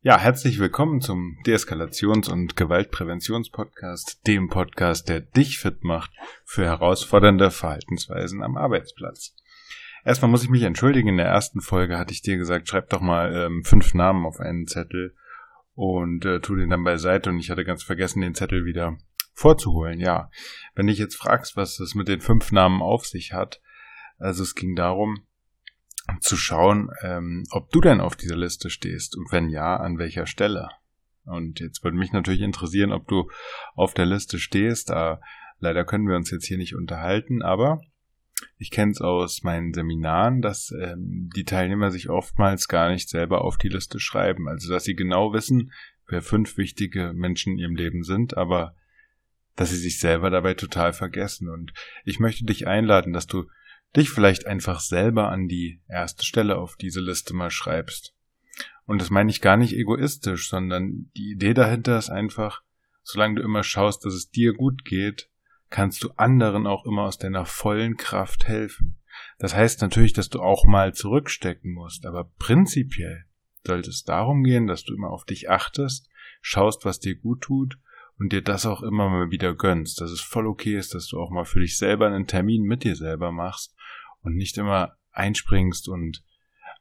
Ja, herzlich willkommen zum Deeskalations- und Gewaltpräventionspodcast, dem Podcast, der dich fit macht für herausfordernde Verhaltensweisen am Arbeitsplatz. Erstmal muss ich mich entschuldigen, in der ersten Folge hatte ich dir gesagt, schreib doch mal ähm, fünf Namen auf einen Zettel und äh, tu den dann beiseite und ich hatte ganz vergessen, den Zettel wieder vorzuholen. Ja, wenn dich jetzt fragst, was es mit den fünf Namen auf sich hat, also es ging darum, zu schauen, ähm, ob du denn auf dieser Liste stehst und wenn ja, an welcher Stelle. Und jetzt würde mich natürlich interessieren, ob du auf der Liste stehst. Da leider können wir uns jetzt hier nicht unterhalten, aber ich kenne es aus meinen Seminaren, dass ähm, die Teilnehmer sich oftmals gar nicht selber auf die Liste schreiben. Also dass sie genau wissen, wer fünf wichtige Menschen in ihrem Leben sind, aber dass sie sich selber dabei total vergessen. Und ich möchte dich einladen, dass du dich vielleicht einfach selber an die erste Stelle auf diese Liste mal schreibst. Und das meine ich gar nicht egoistisch, sondern die Idee dahinter ist einfach, solange du immer schaust, dass es dir gut geht, kannst du anderen auch immer aus deiner vollen Kraft helfen. Das heißt natürlich, dass du auch mal zurückstecken musst, aber prinzipiell sollte es darum gehen, dass du immer auf dich achtest, schaust, was dir gut tut und dir das auch immer mal wieder gönnst, dass es voll okay ist, dass du auch mal für dich selber einen Termin mit dir selber machst und nicht immer einspringst und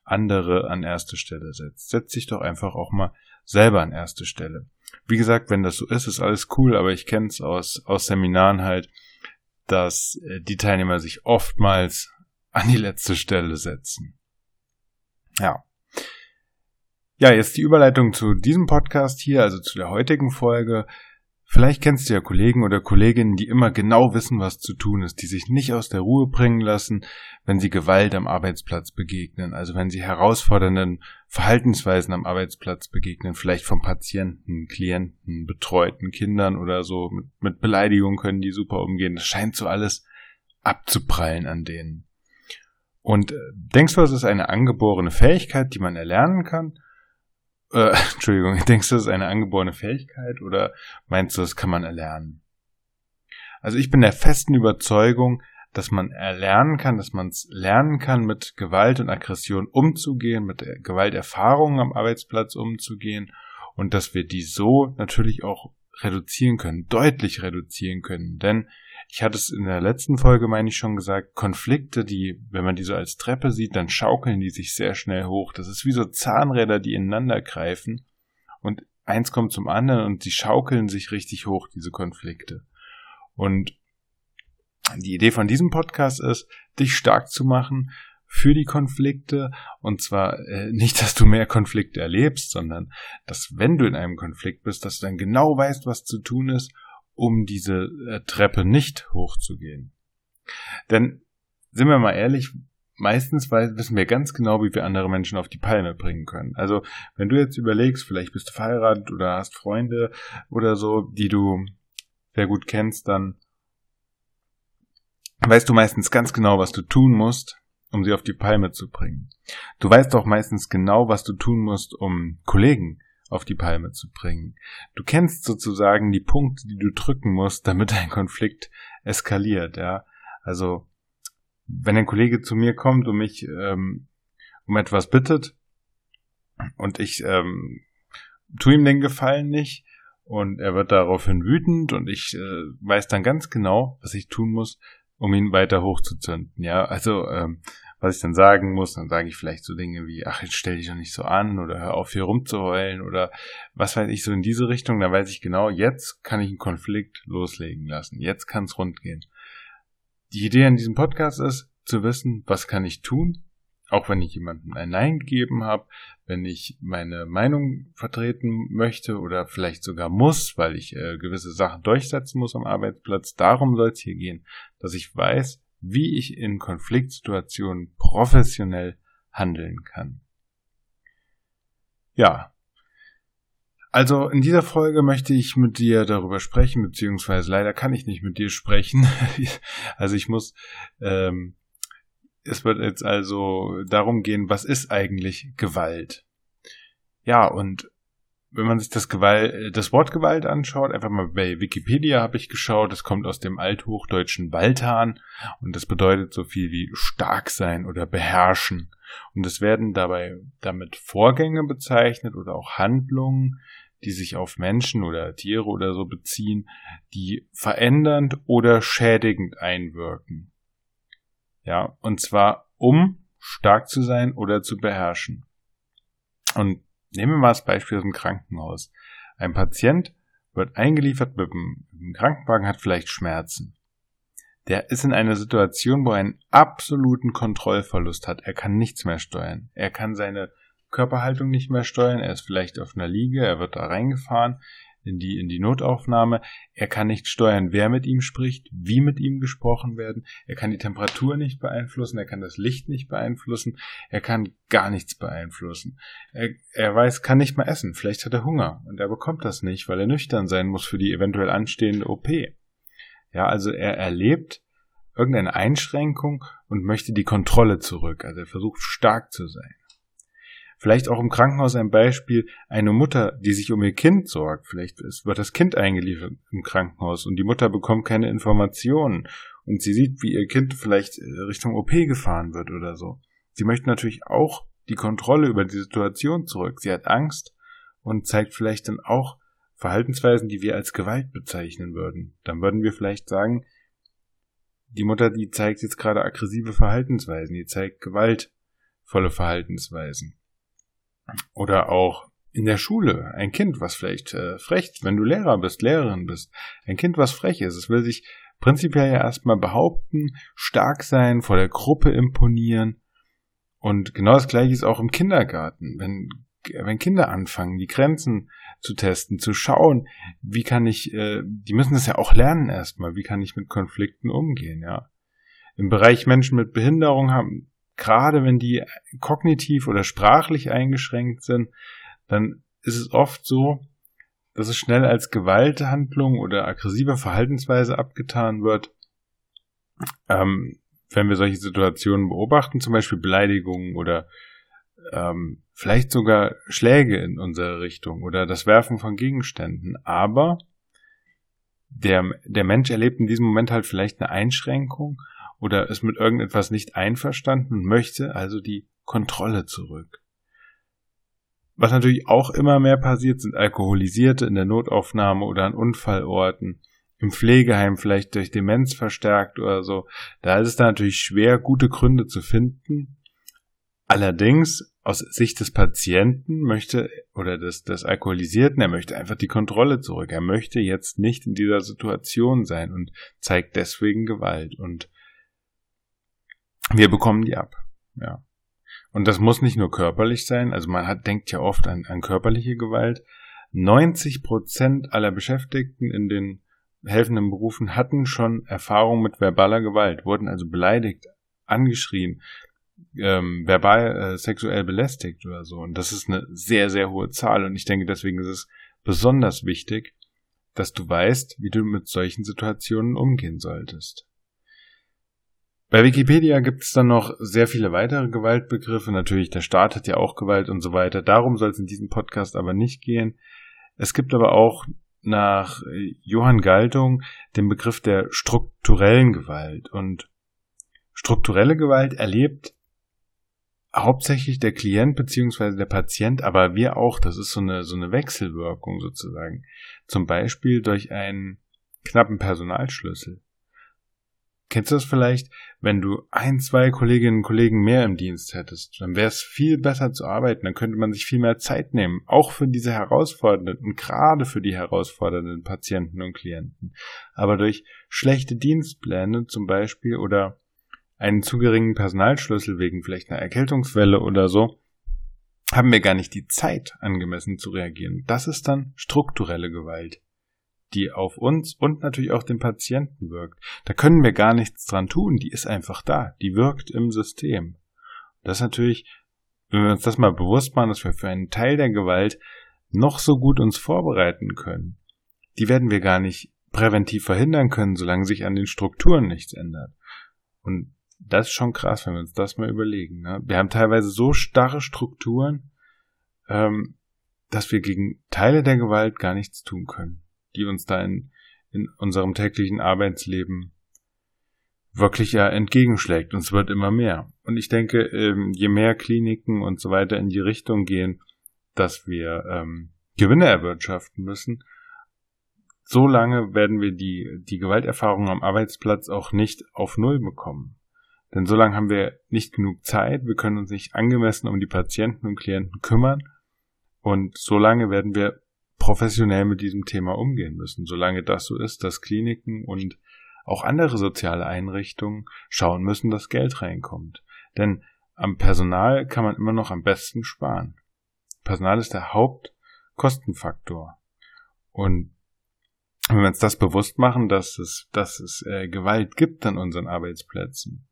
andere an erste Stelle setzt. Setz dich doch einfach auch mal selber an erste Stelle. Wie gesagt, wenn das so ist, ist alles cool, aber ich kenne es aus, aus Seminaren halt, dass äh, die Teilnehmer sich oftmals an die letzte Stelle setzen. Ja. Ja, jetzt die Überleitung zu diesem Podcast hier, also zu der heutigen Folge. Vielleicht kennst du ja Kollegen oder Kolleginnen, die immer genau wissen, was zu tun ist, die sich nicht aus der Ruhe bringen lassen, wenn sie Gewalt am Arbeitsplatz begegnen, also wenn sie herausfordernden Verhaltensweisen am Arbeitsplatz begegnen, vielleicht von Patienten, Klienten, betreuten Kindern oder so, mit, mit Beleidigungen können die super umgehen. Das scheint so alles abzuprallen an denen. Und äh, denkst du, es ist eine angeborene Fähigkeit, die man erlernen kann? Äh, Entschuldigung, denkst du, das ist eine angeborene Fähigkeit oder meinst du, das kann man erlernen? Also ich bin der festen Überzeugung, dass man erlernen kann, dass man es lernen kann, mit Gewalt und Aggression umzugehen, mit Gewalterfahrungen am Arbeitsplatz umzugehen und dass wir die so natürlich auch reduzieren können, deutlich reduzieren können. Denn ich hatte es in der letzten Folge, meine ich schon gesagt, Konflikte, die, wenn man die so als Treppe sieht, dann schaukeln die sich sehr schnell hoch. Das ist wie so Zahnräder, die ineinander greifen und eins kommt zum anderen und die schaukeln sich richtig hoch, diese Konflikte. Und die Idee von diesem Podcast ist, dich stark zu machen für die Konflikte und zwar äh, nicht, dass du mehr Konflikte erlebst, sondern dass wenn du in einem Konflikt bist, dass du dann genau weißt, was zu tun ist um diese äh, Treppe nicht hochzugehen. Denn, sind wir mal ehrlich, meistens wissen wir ganz genau, wie wir andere Menschen auf die Palme bringen können. Also, wenn du jetzt überlegst, vielleicht bist du verheiratet oder hast Freunde oder so, die du sehr gut kennst, dann weißt du meistens ganz genau, was du tun musst, um sie auf die Palme zu bringen. Du weißt auch meistens genau, was du tun musst, um Kollegen auf die Palme zu bringen. Du kennst sozusagen die Punkte, die du drücken musst, damit ein Konflikt eskaliert, ja. Also, wenn ein Kollege zu mir kommt und mich ähm, um etwas bittet und ich ähm, tu ihm den Gefallen nicht und er wird daraufhin wütend und ich äh, weiß dann ganz genau, was ich tun muss, um ihn weiter hochzuzünden. Ja, also ähm, was ich dann sagen muss, dann sage ich vielleicht so Dinge wie, ach, jetzt stell dich doch nicht so an oder hör auf hier rumzuheulen oder was weiß ich so in diese Richtung, dann weiß ich genau, jetzt kann ich einen Konflikt loslegen lassen, jetzt kann es rund gehen. Die Idee an diesem Podcast ist, zu wissen, was kann ich tun, auch wenn ich jemandem ein Nein gegeben habe, wenn ich meine Meinung vertreten möchte oder vielleicht sogar muss, weil ich äh, gewisse Sachen durchsetzen muss am Arbeitsplatz, darum soll es hier gehen, dass ich weiß, wie ich in Konfliktsituationen professionell handeln kann. Ja. Also in dieser Folge möchte ich mit dir darüber sprechen, beziehungsweise leider kann ich nicht mit dir sprechen. also ich muss, ähm, es wird jetzt also darum gehen, was ist eigentlich Gewalt? Ja, und wenn man sich das Gewalt, das Wort Gewalt anschaut, einfach mal bei Wikipedia habe ich geschaut, das kommt aus dem althochdeutschen Waltan und das bedeutet so viel wie stark sein oder beherrschen. Und es werden dabei damit Vorgänge bezeichnet oder auch Handlungen, die sich auf Menschen oder Tiere oder so beziehen, die verändernd oder schädigend einwirken. Ja, und zwar um stark zu sein oder zu beherrschen. Und nehmen wir mal das Beispiel aus dem Krankenhaus. Ein Patient wird eingeliefert mit dem, Krankenwagen, hat vielleicht Schmerzen. Der ist in einer Situation, wo er einen absoluten Kontrollverlust hat. Er kann nichts mehr steuern. Er kann seine Körperhaltung nicht mehr steuern. Er ist vielleicht auf einer Liege, er wird da reingefahren in die, in die Notaufnahme. Er kann nicht steuern, wer mit ihm spricht, wie mit ihm gesprochen werden. Er kann die Temperatur nicht beeinflussen, er kann das Licht nicht beeinflussen, er kann gar nichts beeinflussen. Er, er weiß, kann nicht mal essen, vielleicht hat er Hunger und er bekommt das nicht, weil er nüchtern sein muss für die eventuell anstehende OP. Ja, also er erlebt irgendeine Einschränkung und möchte die Kontrolle zurück. Also er versucht stark zu sein. Vielleicht auch im Krankenhaus ein Beispiel, eine Mutter, die sich um ihr Kind sorgt. Vielleicht wird das Kind eingeliefert im Krankenhaus und die Mutter bekommt keine Informationen und sie sieht, wie ihr Kind vielleicht äh, Richtung OP gefahren wird oder so. Sie möchte natürlich auch die Kontrolle über die Situation zurück. Sie hat Angst und zeigt vielleicht dann auch Verhaltensweisen, die wir als Gewalt bezeichnen würden. Dann würden wir vielleicht sagen, die Mutter, die zeigt jetzt gerade aggressive Verhaltensweisen, die zeigt gewaltvolle Verhaltensweisen. Oder auch in der Schule ein Kind, was vielleicht äh, frech, wenn du Lehrer bist, Lehrerin bist, ein Kind, was frech ist, es will sich prinzipiell ja erstmal behaupten, stark sein, vor der Gruppe imponieren. Und genau das gleiche ist auch im Kindergarten, wenn, wenn Kinder anfangen, die Grenzen zu testen, zu schauen, wie kann ich, äh, die müssen das ja auch lernen erstmal, wie kann ich mit Konflikten umgehen, ja. Im Bereich Menschen mit Behinderung haben, gerade wenn die kognitiv oder sprachlich eingeschränkt sind, dann ist es oft so, dass es schnell als Gewalthandlung oder aggressive Verhaltensweise abgetan wird. Ähm, wenn wir solche Situationen beobachten, zum Beispiel Beleidigungen oder ähm, vielleicht sogar Schläge in unsere Richtung oder das Werfen von Gegenständen. Aber der, der Mensch erlebt in diesem Moment halt vielleicht eine Einschränkung oder ist mit irgendetwas nicht einverstanden und möchte also die Kontrolle zurück. Was natürlich auch immer mehr passiert, sind Alkoholisierte in der Notaufnahme oder an Unfallorten, im Pflegeheim vielleicht durch Demenz verstärkt oder so. Da ist es dann natürlich schwer, gute Gründe zu finden. Allerdings, aus Sicht des Patienten möchte, oder des, des Alkoholisierten, er möchte einfach die Kontrolle zurück. Er möchte jetzt nicht in dieser Situation sein und zeigt deswegen Gewalt. Und wir bekommen die ab. Ja. Und das muss nicht nur körperlich sein, also man hat, denkt ja oft an, an körperliche Gewalt. 90 Prozent aller Beschäftigten in den helfenden Berufen hatten schon Erfahrung mit verbaler Gewalt, wurden also beleidigt, angeschrien, ähm, verbal äh, sexuell belästigt oder so. Und das ist eine sehr, sehr hohe Zahl. Und ich denke, deswegen ist es besonders wichtig, dass du weißt, wie du mit solchen Situationen umgehen solltest. Bei Wikipedia gibt es dann noch sehr viele weitere Gewaltbegriffe. Natürlich, der Staat hat ja auch Gewalt und so weiter. Darum soll es in diesem Podcast aber nicht gehen. Es gibt aber auch nach Johann Galtung den Begriff der strukturellen Gewalt. Und strukturelle Gewalt erlebt hauptsächlich der Klient beziehungsweise der Patient, aber wir auch. Das ist so eine, so eine Wechselwirkung sozusagen. Zum Beispiel durch einen knappen Personalschlüssel. Kennst du das vielleicht, wenn du ein, zwei Kolleginnen und Kollegen mehr im Dienst hättest? Dann wäre es viel besser zu arbeiten, dann könnte man sich viel mehr Zeit nehmen, auch für diese herausfordernden gerade für die herausfordernden Patienten und Klienten. Aber durch schlechte Dienstpläne zum Beispiel oder einen zu geringen Personalschlüssel wegen vielleicht einer Erkältungswelle oder so, haben wir gar nicht die Zeit, angemessen zu reagieren. Das ist dann strukturelle Gewalt die auf uns und natürlich auch den Patienten wirkt. Da können wir gar nichts dran tun, die ist einfach da, die wirkt im System. Das ist natürlich, wenn wir uns das mal bewusst machen, dass wir für einen Teil der Gewalt noch so gut uns vorbereiten können, die werden wir gar nicht präventiv verhindern können, solange sich an den Strukturen nichts ändert. Und das ist schon krass, wenn wir uns das mal überlegen. Ne? Wir haben teilweise so starre Strukturen, ähm, dass wir gegen Teile der Gewalt gar nichts tun können, die uns da in, in unserem täglichen Arbeitsleben wirklich ja entgegenschlägt. Und es wird immer mehr. Und ich denke, ähm, je mehr Kliniken und so weiter in die Richtung gehen, dass wir ähm, Gewinne erwirtschaften müssen, so lange werden wir die, die Gewalterfahrung am Arbeitsplatz auch nicht auf Null bekommen. Denn so lange haben wir nicht genug Zeit, wir können uns nicht angemessen um die Patienten und Klienten kümmern und so lange werden wir professionell mit diesem Thema umgehen müssen, solange das so ist, dass Kliniken und auch andere soziale Einrichtungen schauen müssen, dass Geld reinkommt. Denn am Personal kann man immer noch am besten sparen. Personal ist der Hauptkostenfaktor. Und wenn wir uns das bewusst machen, dass es, dass es äh, Gewalt gibt an unseren Arbeitsplätzen,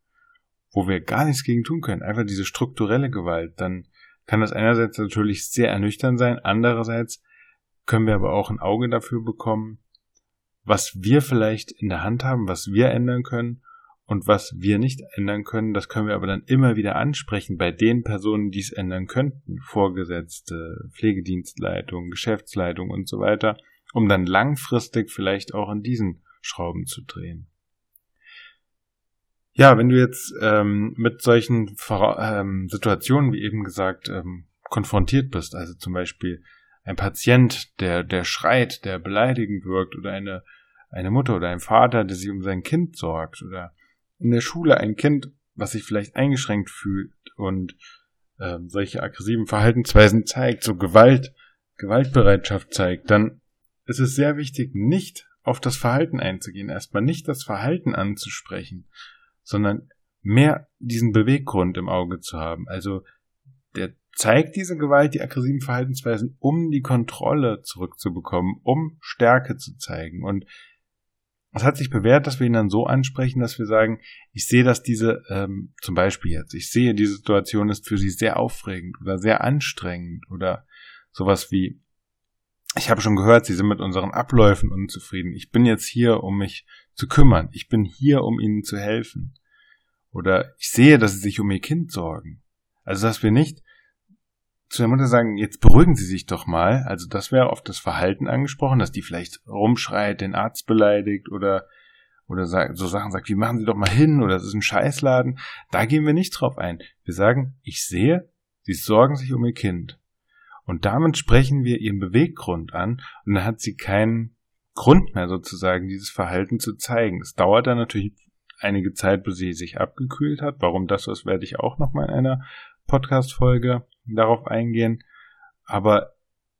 wo wir gar nichts gegen tun können, einfach diese strukturelle Gewalt, dann kann das einerseits natürlich sehr ernüchternd sein, andererseits können wir aber auch ein Auge dafür bekommen, was wir vielleicht in der Hand haben, was wir ändern können und was wir nicht ändern können, das können wir aber dann immer wieder ansprechen bei den Personen, die es ändern könnten, Vorgesetzte, Pflegedienstleitung, Geschäftsleitung und so weiter, um dann langfristig vielleicht auch an diesen Schrauben zu drehen. Ja, wenn du jetzt ähm, mit solchen ähm, Situationen, wie eben gesagt, ähm, konfrontiert bist, also zum Beispiel ein Patient, der, der schreit, der beleidigend wirkt, oder eine, eine Mutter oder ein Vater, der sich um sein Kind sorgt, oder in der Schule ein Kind, was sich vielleicht eingeschränkt fühlt und ähm, solche aggressiven Verhaltensweisen zeigt, so Gewalt, Gewaltbereitschaft zeigt, dann ist es sehr wichtig, nicht auf das Verhalten einzugehen, erstmal nicht das Verhalten anzusprechen, sondern mehr diesen Beweggrund im Auge zu haben. Also der zeigt diese Gewalt, die aggressiven Verhaltensweisen, um die Kontrolle zurückzubekommen, um Stärke zu zeigen. Und es hat sich bewährt, dass wir ihn dann so ansprechen, dass wir sagen, ich sehe, dass diese, ähm, zum Beispiel jetzt, ich sehe, diese Situation ist für Sie sehr aufregend oder sehr anstrengend oder sowas wie, ich habe schon gehört, Sie sind mit unseren Abläufen unzufrieden. Ich bin jetzt hier, um mich zu kümmern. Ich bin hier, um Ihnen zu helfen. Oder ich sehe, dass Sie sich um Ihr Kind sorgen. Also, dass wir nicht zu der Mutter sagen, jetzt beruhigen Sie sich doch mal. Also, das wäre auf das Verhalten angesprochen, dass die vielleicht rumschreit, den Arzt beleidigt oder oder so Sachen sagt, wie machen Sie doch mal hin oder es ist ein Scheißladen. Da gehen wir nicht drauf ein. Wir sagen, ich sehe, Sie sorgen sich um Ihr Kind. Und damit sprechen wir ihren Beweggrund an und dann hat sie keinen Grund mehr sozusagen, dieses Verhalten zu zeigen. Es dauert dann natürlich einige Zeit, bis sie sich abgekühlt hat. Warum das ist, werde ich auch noch mal in einer Podcast-Folge darauf eingehen. Aber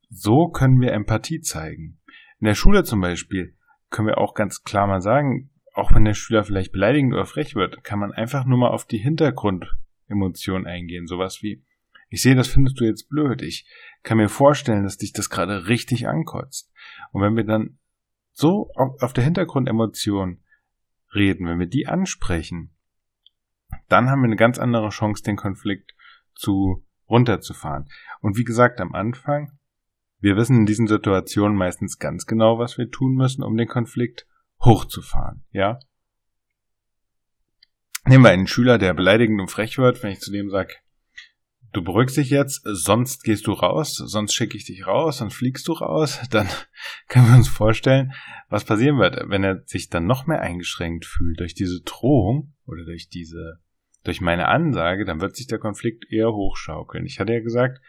so können wir Empathie zeigen. In der Schule zum Beispiel können wir auch ganz klar mal sagen, auch wenn der Schüler vielleicht beleidigend oder frech wird, kann man einfach nur mal auf die Hintergrundemotion eingehen. Sowas wie, ich sehe, das findest du jetzt blöd. Ich kann mir vorstellen, dass dich das gerade richtig ankotzt. Und wenn wir dann so auf der Hintergrundemotion reden, wenn wir die ansprechen, dann haben wir eine ganz andere Chance, den Konflikt zu runterzufahren. Und wie gesagt, am Anfang, wir wissen in diesen Situationen meistens ganz genau, was wir tun müssen, um den Konflikt hochzufahren, ja? Nehmen wir einen Schüler, der beleidigend und frech wird, wenn ich zu dem sage, du beruhigst dich jetzt, sonst gehst du raus, sonst schicke ich dich raus, sonst fliegst du raus, dann können wir uns vorstellen, was passieren wird, wenn er sich dann noch mehr eingeschränkt fühlt durch diese Drohung oder durch diese, durch meine Ansage, dann wird sich der Konflikt eher hochschaukeln. Ich hatte ja gesagt,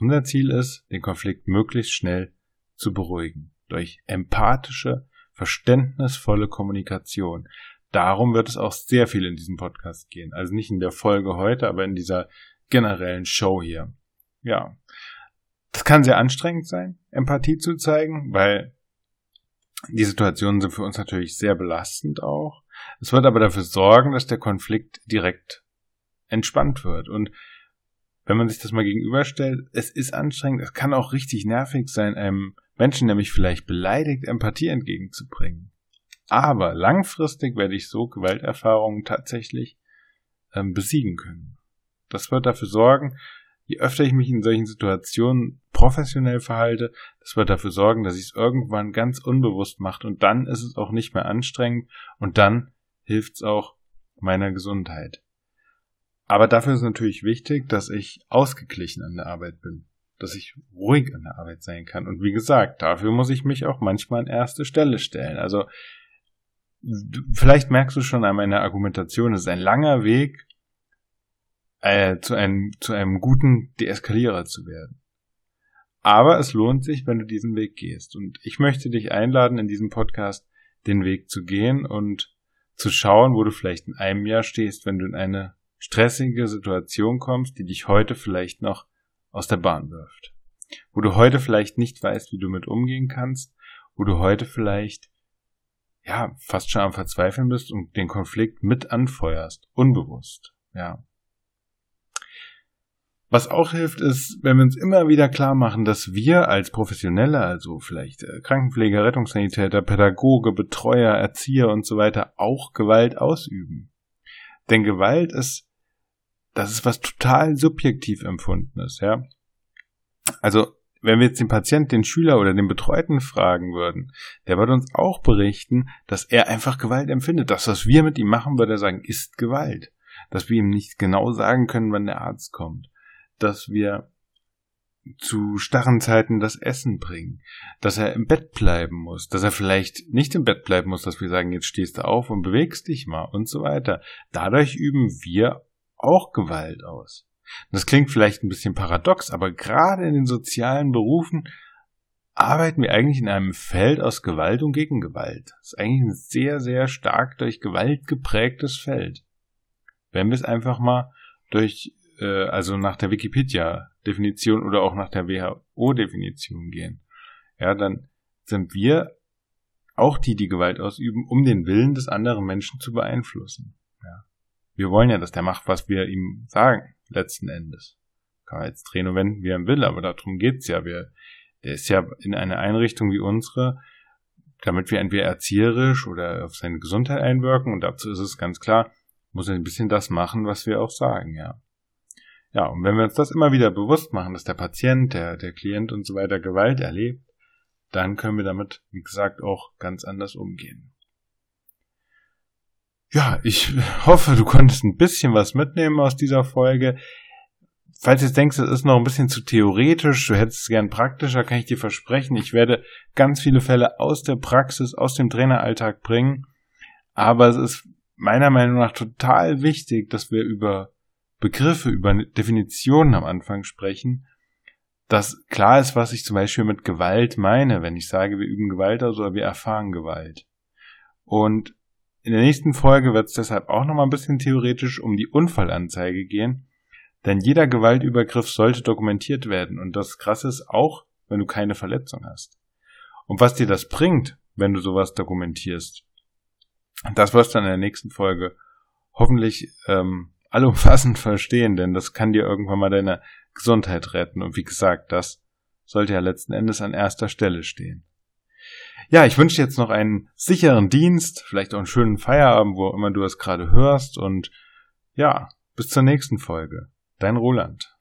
unser Ziel ist, den Konflikt möglichst schnell zu beruhigen. Durch empathische, verständnisvolle Kommunikation. Darum wird es auch sehr viel in diesem Podcast gehen. Also nicht in der Folge heute, aber in dieser generellen Show hier. Ja. Das kann sehr anstrengend sein, Empathie zu zeigen, weil die Situationen sind für uns natürlich sehr belastend auch. Es wird aber dafür sorgen, dass der Konflikt direkt entspannt wird. Und wenn man sich das mal gegenüberstellt, es ist anstrengend, es kann auch richtig nervig sein, einem Menschen, der mich vielleicht beleidigt, Empathie entgegenzubringen. Aber langfristig werde ich so Gewalterfahrungen tatsächlich ähm, besiegen können. Das wird dafür sorgen, je öfter ich mich in solchen Situationen professionell verhalte, das wird dafür sorgen, dass ich es irgendwann ganz unbewusst mache und dann ist es auch nicht mehr anstrengend und dann hilft es auch meiner Gesundheit. Aber dafür ist natürlich wichtig, dass ich ausgeglichen an der Arbeit bin. dass ich ruhig an der Arbeit sein kann. Und wie gesagt, dafür muss ich mich auch manchmal an erste Stelle stellen. Also vielleicht merkst du schon an meiner Argumentation, es ist ein langer Weg äh, zu, einem, zu einem guten Deeskalierer zu werden. Aber es lohnt sich, wenn du diesen Weg gehst. Und ich möchte dich einladen, in diesem Podcast den Weg zu gehen und zu schauen, wo du vielleicht in einem Jahr stehst, wenn du in eine stressige Situation kommst, die dich heute vielleicht noch aus der Bahn wirft. Wo du heute vielleicht nicht weißt, wie du mit umgehen kannst, wo du heute vielleicht ja, fast schon am Verzweifeln bist und den Konflikt mit anfeuerst, unbewusst, ja. Was auch hilft, ist, wenn wir uns immer wieder klar machen, dass wir als Professionelle, also vielleicht äh, Krankenpfleger, Rettungssanitäter, Pädagoge, Betreuer, Erzieher und so weiter, auch Gewalt ausüben. Denn Gewalt ist, das ist was total subjektiv empfundenes, ja. Also wenn wir jetzt den Patient, den Schüler oder den Betreuten fragen würden, der würde uns auch berichten, dass er einfach Gewalt empfindet. Das, was wir mit ihm machen, würde er sagen, ist Gewalt. Dass wir ihm nicht genau sagen können, wann der Arzt kommt. Dass wir zu starren Zeiten das Essen bringen, dass er im Bett bleiben muss, dass er vielleicht nicht im Bett bleiben muss, dass wir sagen, jetzt stehst du auf und bewegst dich mal und so weiter. Dadurch üben wir auch Gewalt aus. Das klingt vielleicht ein bisschen paradox, aber gerade in den sozialen Berufen arbeiten wir eigentlich in einem Feld aus Gewalt und Gegengewalt. Das ist eigentlich ein sehr, sehr stark durch Gewalt geprägtes Feld. Wenn wir es einfach mal durch, äh, also nach der Wikipedia-Definition oder auch nach der WHO-Definition gehen, ja, dann sind wir auch die, die Gewalt ausüben, um den Willen des anderen Menschen zu beeinflussen. Ja. Wir wollen ja, dass der macht, was wir ihm sagen letzten Endes. Kann jetzt drehen und wenden, wie er will, aber darum geht's ja. Wir, der ist ja in einer Einrichtung wie unsere, damit wir entweder erzieherisch oder auf seine Gesundheit einwirken und dazu ist es ganz klar, muss er ein bisschen das machen, was wir auch sagen, ja. Ja, und wenn wir uns das immer wieder bewusst machen, dass der Patient, der, der Klient und so weiter Gewalt erlebt, dann können wir damit, wie gesagt, auch ganz anders umgehen. Ja, ich hoffe, du konntest ein bisschen was mitnehmen aus dieser Folge. Falls du jetzt denkst, es ist noch ein bisschen zu theoretisch, du hättest es gern praktischer, kann ich dir versprechen, ich werde ganz viele Fälle aus der Praxis, aus dem Traineralltag bringen. Aber es ist meiner Meinung nach total wichtig, dass wir über Begriffe, über Definitionen am Anfang sprechen, dass klar ist, was ich zum Beispiel mit Gewalt meine, wenn ich sage, wir üben Gewalt aus oder wir erfahren Gewalt. Und in der nächsten Folge wird es deshalb auch nochmal ein bisschen theoretisch um die Unfallanzeige gehen, denn jeder Gewaltübergriff sollte dokumentiert werden und das Krasse ist auch, wenn du keine Verletzung hast. Und was dir das bringt, wenn du sowas dokumentierst, das wirst du in der nächsten Folge hoffentlich ähm, allumfassend verstehen, denn das kann dir irgendwann mal deine Gesundheit retten. Und wie gesagt, das sollte ja letzten Endes an erster Stelle stehen. Ja, ich wünsche dir jetzt noch einen sicheren Dienst, vielleicht auch einen schönen Feierabend, wo immer du es gerade hörst und ja, bis zur nächsten Folge. Dein Roland.